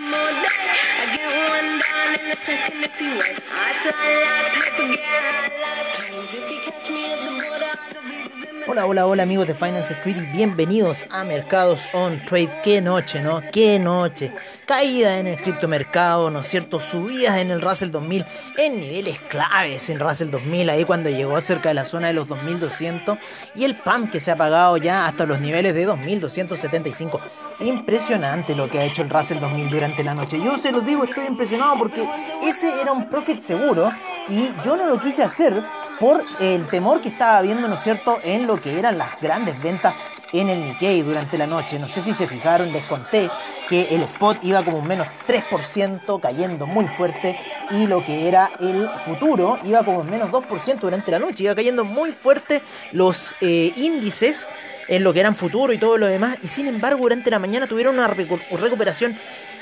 All day. I get one down in a second if you wait. I fly like paper, get high like planes. If you catch me at the Hola, hola, amigos de Finance Street bienvenidos a Mercados on Trade. Qué noche, ¿no? Qué noche. Caída en el criptomercado, ¿no es cierto? Subidas en el Russell 2000 en niveles claves en Russell 2000, ahí cuando llegó cerca de la zona de los 2200 y el PAM que se ha pagado ya hasta los niveles de 2275. Impresionante lo que ha hecho el Russell 2000 durante la noche. Yo se los digo, estoy impresionado porque ese era un profit seguro y yo no lo quise hacer por el temor que estaba habiendo, ¿no es cierto?, en lo que eran las grandes ventas en el Nikkei durante la noche. No sé si se fijaron, les conté que el spot iba como un menos 3%, cayendo muy fuerte, y lo que era el futuro iba como un menos 2% durante la noche, iba cayendo muy fuerte los eh, índices en lo que eran futuro y todo lo demás, y sin embargo durante la mañana tuvieron una recu- recuperación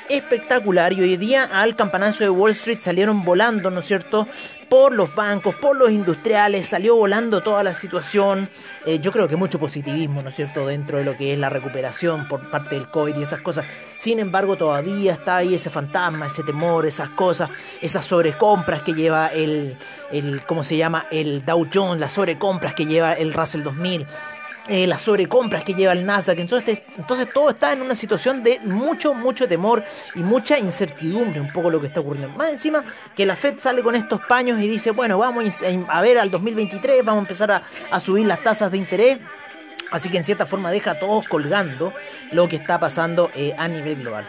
espectacular y hoy día al campanazo de Wall Street salieron volando, ¿no es cierto? Por los bancos, por los industriales, salió volando toda la situación. Eh, yo creo que mucho positivismo, ¿no es cierto?, dentro de lo que es la recuperación por parte del COVID y esas cosas. Sin embargo, todavía está ahí ese fantasma, ese temor, esas cosas, esas sobrecompras que lleva el, el ¿cómo se llama? El Dow Jones, las sobrecompras que lleva el Russell 2000 eh, las sobrecompras que lleva el Nasdaq. Entonces, entonces todo está en una situación de mucho, mucho temor y mucha incertidumbre, un poco lo que está ocurriendo. Más encima que la Fed sale con estos paños y dice, bueno, vamos a ver al 2023, vamos a empezar a, a subir las tasas de interés. Así que en cierta forma deja a todos colgando lo que está pasando eh, a nivel global.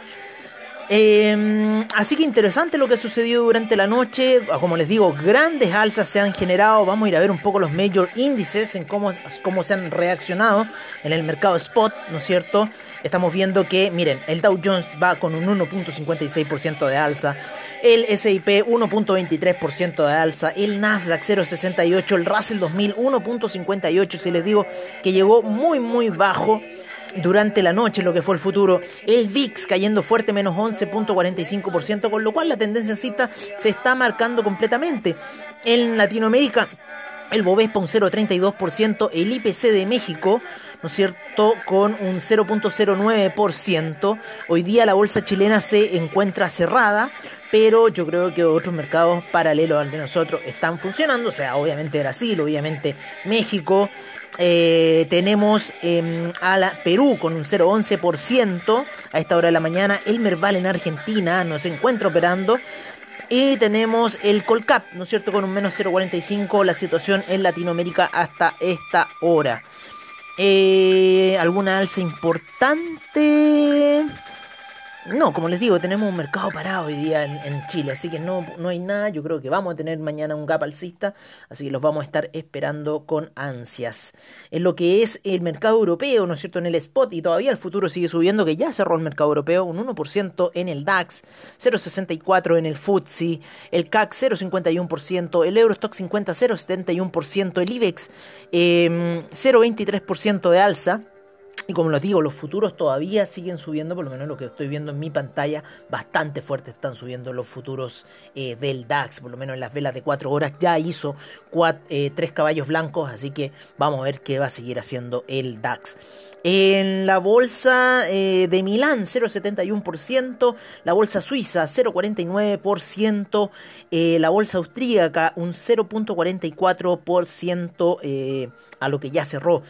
Eh, así que interesante lo que ha sucedido durante la noche. Como les digo, grandes alzas se han generado. Vamos a ir a ver un poco los major índices en cómo, cómo se han reaccionado en el mercado spot, ¿no es cierto? Estamos viendo que, miren, el Dow Jones va con un 1.56% de alza. El SIP 1.23% de alza, el Nasdaq 0.68, el Russell 2000 1.58, si les digo que llegó muy muy bajo durante la noche lo que fue el futuro, el VIX cayendo fuerte menos 11.45%, con lo cual la tendencia cita se está marcando completamente. En Latinoamérica el Bovespa un 0,32%, el IPC de México, ¿no es cierto?, con un 0.09%. Hoy día la bolsa chilena se encuentra cerrada, pero yo creo que otros mercados paralelos al de nosotros están funcionando, o sea, obviamente Brasil, obviamente México. Eh, tenemos eh, a la Perú con un 0,11% a esta hora de la mañana. El Merval en Argentina no se encuentra operando. Y tenemos el Colcap, ¿no es cierto? Con un menos 0,45 la situación en Latinoamérica hasta esta hora. Eh, ¿Alguna alza importante? No, como les digo, tenemos un mercado parado hoy día en, Chile, así que no, no hay nada. Yo creo que vamos a tener mañana un gap alcista, así que los vamos a estar esperando con ansias. En lo que es el mercado europeo, ¿no es cierto? En el spot y todavía el futuro sigue subiendo, que ya cerró el mercado europeo, un 1% en el DAX, 0,64% en el FTSE, el CAC 0,51%, el Eurostock 50 0,71%, el IBEX eh, 0,23% de alza. Y como les digo, los futuros todavía siguen subiendo, por lo menos lo que estoy viendo en mi pantalla, bastante fuerte están subiendo los futuros eh, del DAX, por lo menos en las velas de 4 horas ya hizo 3 eh, caballos blancos, así que vamos a ver qué va a seguir haciendo el DAX. En la bolsa eh, de Milán 0,71%, la bolsa suiza 0,49%, eh, la bolsa austríaca un 0,44% eh, a lo que ya cerró.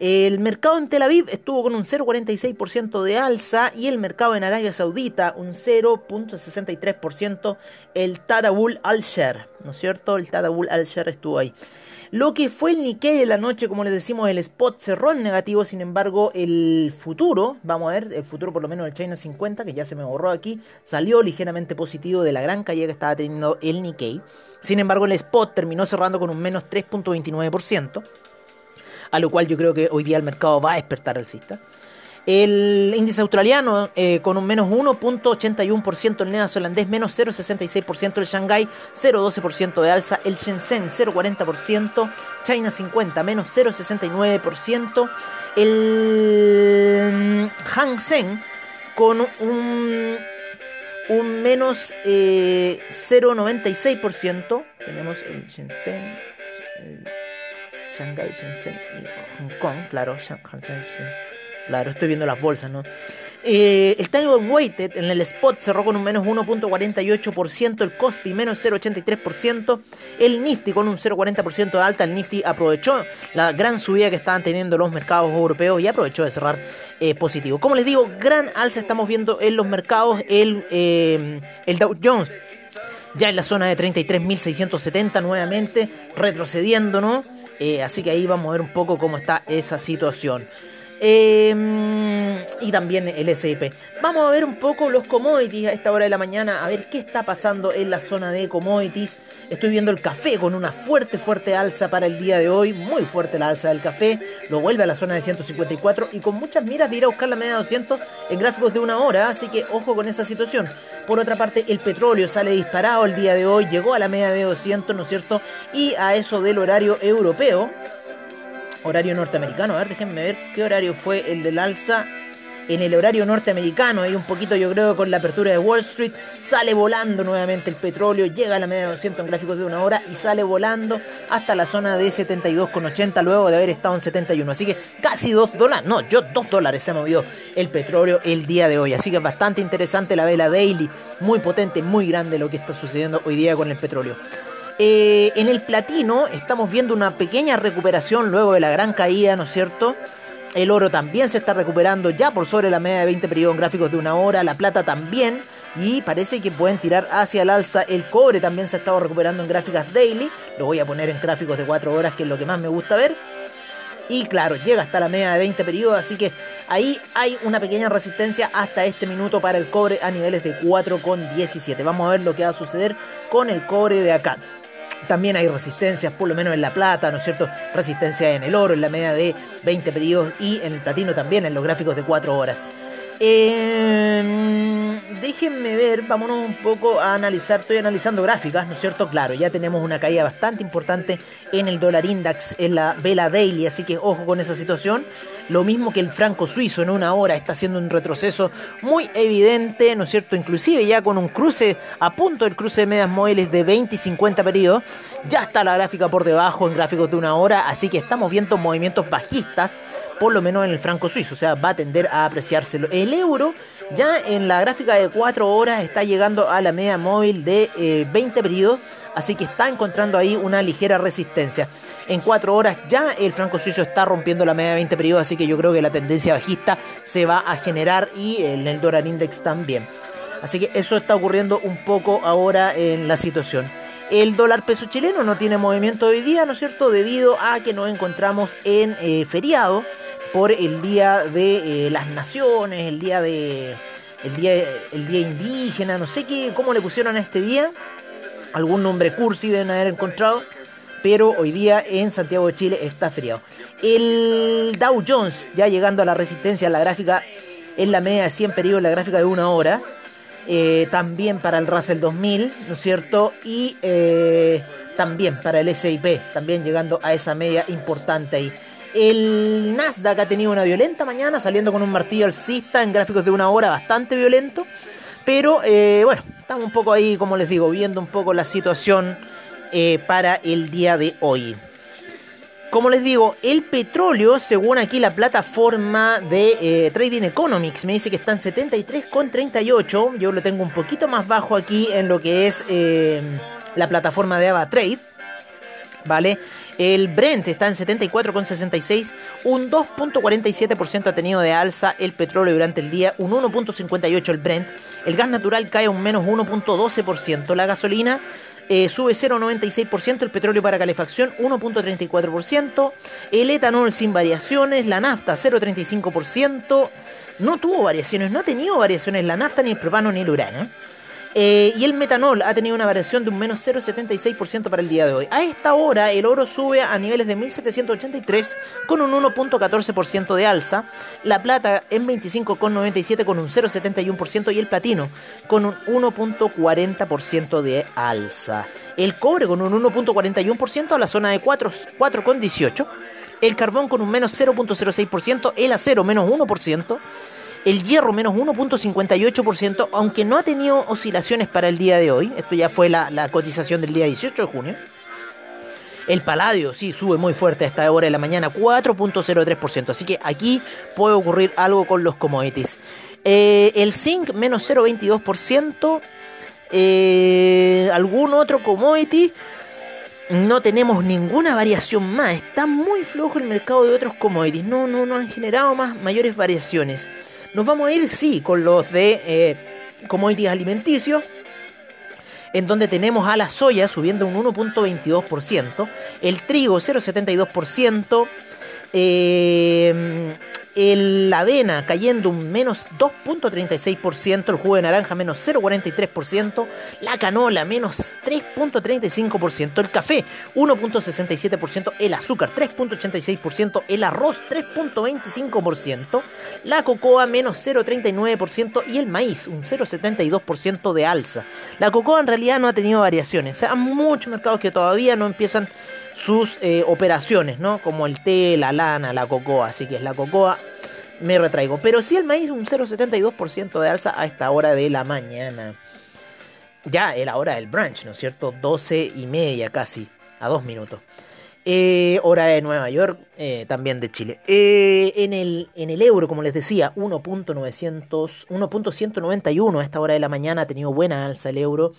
El mercado en Tel Aviv estuvo con un 0,46% de alza y el mercado en Arabia Saudita un 0,63%. El Tadawul Al-Sher, ¿no es cierto? El Tadawul Al-Sher estuvo ahí. Lo que fue el Nikkei de la noche, como les decimos, el spot cerró en negativo, sin embargo, el futuro, vamos a ver, el futuro por lo menos del China 50, que ya se me borró aquí, salió ligeramente positivo de la gran caída que estaba teniendo el Nikkei. Sin embargo, el spot terminó cerrando con un menos 3.29% a lo cual yo creo que hoy día el mercado va a despertar alcista. El índice australiano eh, con un menos 1.81%, el neozelandés menos 0.66%, el Shanghai 0.12% de alza, el Shenzhen 0.40%, China 50 menos 0.69%, el Hang Seng con un, un menos eh, 0.96%, tenemos el Shenzhen, Shanghai, Shenzhen y Hong Kong, claro, Shanghai. Claro, estoy viendo las bolsas, ¿no? Eh, el Time Weighted en el spot cerró con un menos 1.48%, el Cospi menos 0.83%, el Nifty con un 0.40% de alta, el Nifty aprovechó la gran subida que estaban teniendo los mercados europeos y aprovechó de cerrar eh, positivo. Como les digo, gran alza estamos viendo en los mercados, el, eh, el Dow Jones ya en la zona de 33.670 nuevamente, retrocediendo, ¿no? Así que ahí vamos a ver un poco cómo está esa situación. Em, y también el SIP. Vamos a ver un poco los commodities a esta hora de la mañana, a ver qué está pasando en la zona de commodities. Estoy viendo el café con una fuerte, fuerte alza para el día de hoy, muy fuerte la alza del café, lo vuelve a la zona de 154 y con muchas miras de ir a buscar la media de 200 en gráficos de una hora, así que ojo con esa situación. Por otra parte, el petróleo sale disparado el día de hoy, llegó a la media de 200, ¿no es cierto? Y a eso del horario europeo horario norteamericano. A ver, déjenme ver qué horario fue el del alza. En el horario norteamericano, ahí un poquito yo creo con la apertura de Wall Street, sale volando nuevamente el petróleo, llega a la media de 200 en gráficos de una hora y sale volando hasta la zona de 72,80 luego de haber estado en 71. Así que casi 2 dólares, no, yo 2 dólares se movió el petróleo el día de hoy. Así que es bastante interesante la vela daily, muy potente, muy grande lo que está sucediendo hoy día con el petróleo. Eh, en el platino estamos viendo una pequeña recuperación luego de la gran caída, ¿no es cierto? El oro también se está recuperando ya por sobre la media de 20 periodos gráficos de una hora, la plata también, y parece que pueden tirar hacia el alza. El cobre también se ha estado recuperando en gráficas daily, lo voy a poner en gráficos de 4 horas, que es lo que más me gusta ver. Y claro, llega hasta la media de 20 periodos, así que ahí hay una pequeña resistencia hasta este minuto para el cobre a niveles de 4,17. Vamos a ver lo que va a suceder con el cobre de acá. También hay resistencias, por lo menos en la plata, ¿no es cierto? Resistencia en el oro, en la media de 20 periodos y en el platino también, en los gráficos de 4 horas. Eh, déjenme ver, vámonos un poco a analizar, estoy analizando gráficas, ¿no es cierto? Claro, ya tenemos una caída bastante importante en el dólar index, en la vela daily, así que ojo con esa situación. Lo mismo que el franco suizo en una hora está haciendo un retroceso muy evidente, ¿no es cierto? Inclusive ya con un cruce a punto del cruce de medias móviles de 20 y 50 periodos, ya está la gráfica por debajo en gráficos de una hora, así que estamos viendo movimientos bajistas, por lo menos en el franco suizo, o sea, va a tender a apreciárselo. El euro ya en la gráfica de 4 horas está llegando a la media móvil de 20 eh, periodos así que está encontrando ahí una ligera resistencia. En 4 horas ya el franco suizo está rompiendo la media de 20 periodos, así que yo creo que la tendencia bajista se va a generar y el dólar index también. Así que eso está ocurriendo un poco ahora en la situación. El dólar peso chileno no tiene movimiento hoy día, ¿no es cierto? Debido a que nos encontramos en eh, feriado por el día de eh, las naciones, el día de el día el día indígena, no sé qué cómo le pusieron a este día algún nombre cursi deben haber encontrado, pero hoy día en Santiago de Chile está feriado. El Dow Jones ya llegando a la resistencia, la gráfica en la media de 100 periodos, la gráfica de una hora. Eh, también para el Russell 2000, ¿no es cierto? Y eh, también para el SIP, también llegando a esa media importante ahí. El Nasdaq ha tenido una violenta mañana, saliendo con un martillo alcista en gráficos de una hora bastante violento. Pero eh, bueno, estamos un poco ahí, como les digo, viendo un poco la situación para el día de hoy. Como les digo, el petróleo, según aquí la plataforma de eh, Trading Economics, me dice que está en 73,38. Yo lo tengo un poquito más bajo aquí en lo que es la plataforma de AvaTrade. ¿vale? El Brent está en 74,66, un 2.47% ha tenido de alza el petróleo durante el día, un 1.58 el Brent, el gas natural cae un menos 1.12%, la gasolina eh, sube 0,96%, el petróleo para calefacción 1.34%, el etanol sin variaciones, la nafta 0,35%, no tuvo variaciones, no ha tenido variaciones la nafta, ni el propano, ni el uranio. Eh, y el metanol ha tenido una variación de un menos 0,76% para el día de hoy. A esta hora el oro sube a niveles de 1783 con un 1.14% de alza. La plata en 25,97 con un 0,71% y el platino con un 1.40% de alza. El cobre con un 1.41% a la zona de 4,18. El carbón con un menos 0.06%. El acero menos 1%. El hierro menos 1.58%, aunque no ha tenido oscilaciones para el día de hoy. Esto ya fue la, cotización del día 18 de junio. El paladio, sí, sube muy fuerte a esta hora de la mañana, 4.03%. Así que aquí puede ocurrir algo con los commodities. Eh, el zinc, menos 0.22%. Eh, algún otro commodity. No tenemos ninguna variación más. Está muy flojo el mercado de otros commodities. No, no, no han generado más mayores variaciones. Nos vamos a ir, sí, con los de eh, commodities alimenticios en donde tenemos a la soya subiendo un 1.22%, el trigo 0.72%, eh, la avena cayendo un menos 2.36%, el jugo de naranja menos 0.43%, la canola menos 3.35%, el café 1.67%, el azúcar 3.86%, el arroz 3.25%, la cocoa menos 0.39% y el maíz un 0.72% de alza. La cocoa en realidad no ha tenido variaciones, hay muchos mercados que todavía no empiezan sus eh, operaciones, ¿no? Como el té, la lana, la cocoa. Así que es la cocoa, me retraigo. Pero sí el maíz, un 0,72% de alza a esta hora de la mañana. Ya era hora del brunch, ¿no es cierto? 12 y media casi, a dos minutos. Eh, hora de Nueva York, eh, también de Chile. en, el, en el euro, como les decía, 1.191 a esta hora de la mañana ha tenido buena alza el euro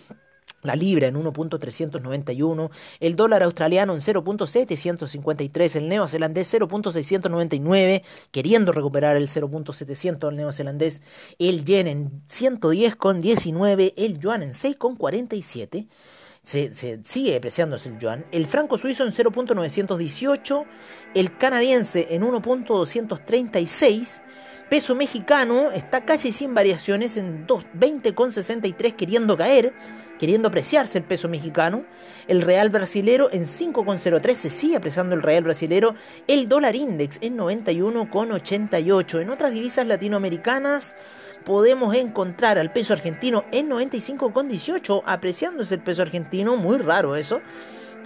la libra en 1.391, el dólar australiano en 0.753, el neozelandés 0.699, queriendo recuperar el 0.700 el neozelandés, el yen en 110,19, el yuan en 6,47. Se, se, sigue depreciándose el yuan. El franco suizo en 0.918, el canadiense en 1.236, peso mexicano está casi sin variaciones en 20,63 queriendo caer queriendo apreciarse el peso mexicano, el real brasilero en 5,03 se sigue apreciando el real brasilero, el dólar index en 91,88. En otras divisas latinoamericanas podemos encontrar al peso argentino en 95,18, apreciándose el peso argentino, muy raro eso.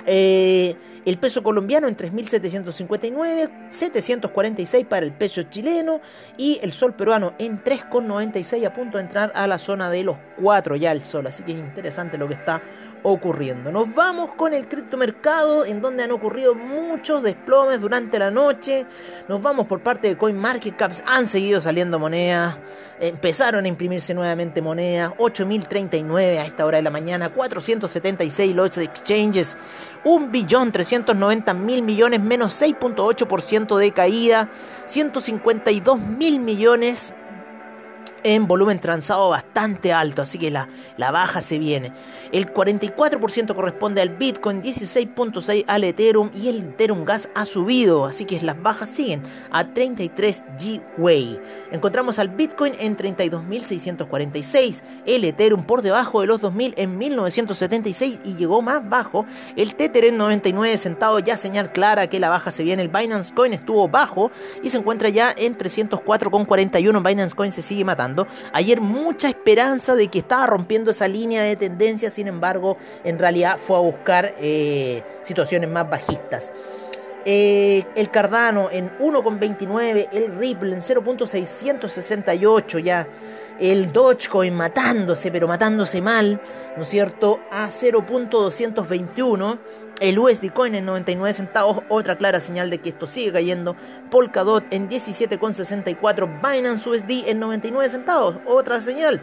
Eh, el peso colombiano en 3.759, 746 para el peso chileno y el sol peruano en 3,96 a punto de entrar a la zona de los 4 ya el sol. Así que es interesante lo que está ocurriendo. Nos vamos con el criptomercado en donde han ocurrido muchos desplomes durante la noche. Nos vamos por parte de CoinMarketCaps. Han seguido saliendo monedas. Empezaron a imprimirse nuevamente monedas. 8.039 a esta hora de la mañana. 476 los exchanges. 1.390.000 millones menos 6.8% de caída. 152 mil millones en volumen transado bastante alto, así que la, la baja se viene. El 44% corresponde al Bitcoin, 16.6 al Ethereum y el Ethereum Gas ha subido, así que las bajas siguen a 33 G-Way. Encontramos al Bitcoin en 32.646, el Ethereum por debajo de los 2.000 en 1976 y llegó más bajo. El Tether en 99 centavos, ya señal clara que la baja se viene. El Binance Coin estuvo bajo y se encuentra ya en 304,41. Binance Coin se sigue matando. Ayer mucha esperanza de que estaba rompiendo esa línea de tendencia, sin embargo, en realidad fue a buscar eh, situaciones más bajistas. Eh, el Cardano en 1,29, el Ripple en 0.668 ya, el Dogecoin matándose, pero matándose mal, ¿no es cierto? A 0.221, el USD Coin en 99 centavos, otra clara señal de que esto sigue cayendo. Polkadot en 17,64, Binance USD en 99 centavos, otra señal.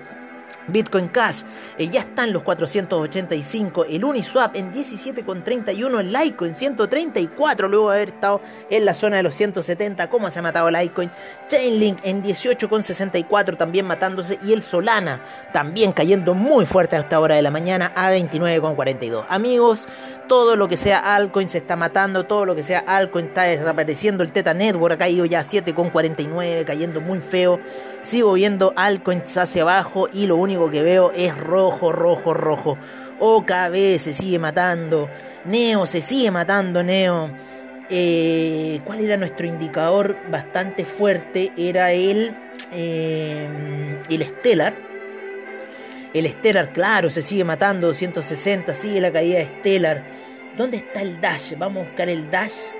Bitcoin Cash eh, ya está en los 485, el Uniswap en 17,31, el Litecoin 134 luego de haber estado en la zona de los 170, cómo se ha matado Litecoin, Chainlink en 18,64 también matándose y el Solana también cayendo muy fuerte a esta hora de la mañana a 29,42. Amigos, todo lo que sea altcoin se está matando, todo lo que sea altcoin está desapareciendo, el Teta Network ha caído ya a 7,49, cayendo muy feo, sigo viendo altcoins hacia abajo y lo único que veo es rojo, rojo, rojo. OKB se sigue matando. Neo se sigue matando, Neo. Eh, ¿Cuál era nuestro indicador bastante fuerte? Era el, eh, el Stellar. El Stellar, claro, se sigue matando. 260, sigue la caída de Stellar. ¿Dónde está el Dash? Vamos a buscar el Dash.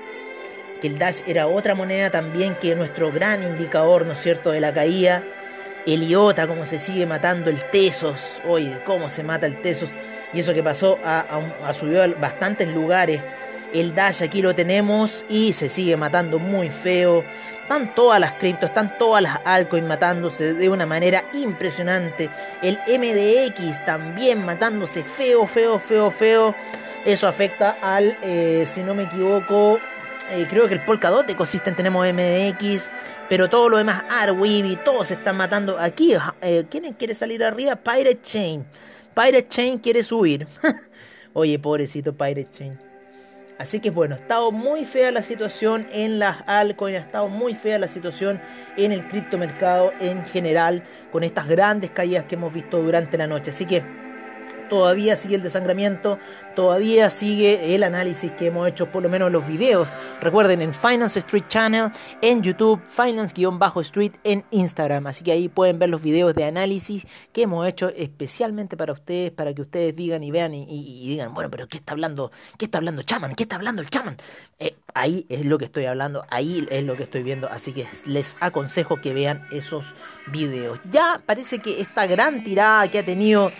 Que el Dash era otra moneda también que nuestro gran indicador, ¿no es cierto?, de la caída. El IOTA, cómo se sigue matando el Tesos, oye, cómo se mata el Tesos, y eso que pasó, ha, subido a bastantes lugares. El Dash aquí lo tenemos y se sigue matando muy feo. Están todas las criptos, están todas las altcoins matándose de una manera impresionante. El MDX también matándose feo, feo, feo, feo. Eso afecta al, eh, si no me equivoco, eh, creo que el Polkadot Ecosystem tenemos MDX. Pero todo lo demás, Arweave, todos se están matando. Aquí, eh, ¿quién quiere salir arriba? Pirate Chain. Pirate Chain quiere subir. Oye, pobrecito Pirate Chain. Así que bueno, ha estado muy fea la situación en las altcoins, ha estado muy fea la situación en el criptomercado en general, con estas grandes caídas que hemos visto durante la noche. Así que todavía sigue el desangramiento, todavía sigue el análisis que hemos hecho, por lo menos los videos. Recuerden en Finance Street Channel, en YouTube, Finance-Street en Instagram. Así que ahí pueden ver los videos de análisis que hemos hecho especialmente para ustedes, para que ustedes digan y vean y, digan, bueno, pero ¿qué está hablando? ¿Qué está hablando Chaman? ¿Qué está hablando el Chaman? Eh, ahí es lo que estoy hablando, ahí es lo que estoy viendo. Así que les aconsejo que vean esos videos. Ya parece que esta gran tirada que ha tenido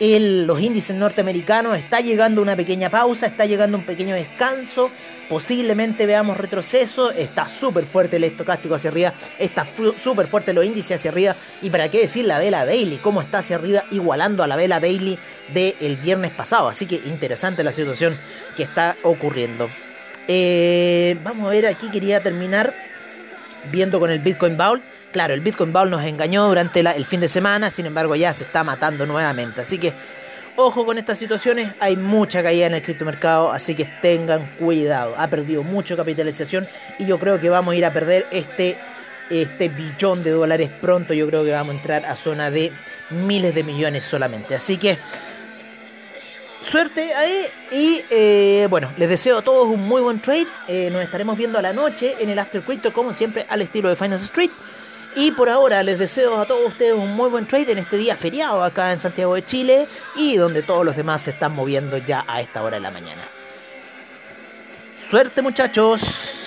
los índices norteamericanos está llegando una pequeña pausa, está llegando un pequeño descanso, posiblemente veamos retroceso, está súper fuerte el estocástico hacia arriba, está súper fuerte los índices hacia arriba y para qué decir la vela daily, cómo está hacia arriba igualando a la vela daily del viernes pasado, así que interesante la situación que está ocurriendo. Eh, vamos a ver, aquí quería terminar viendo con el Bitcoin Bowl. Claro, el Bitcoin Bowl nos engañó durante el fin de semana, sin embargo ya se está matando nuevamente. Así que ojo con estas situaciones, hay mucha caída en el criptomercado, así que tengan cuidado. Ha perdido mucha capitalización y yo creo que vamos a ir a perder este, este billón de dólares pronto. Yo creo que vamos a entrar a zona de miles de millones solamente. Así que suerte ahí y eh, bueno, les deseo a todos un muy buen trade. Eh, nos estaremos viendo a la noche en el After Crypto como siempre al estilo de Finance Street. Y por ahora les deseo a todos ustedes un muy buen trade en este día feriado acá en Santiago de Chile y donde todos los demás se están moviendo ya a esta hora de la mañana. Suerte muchachos.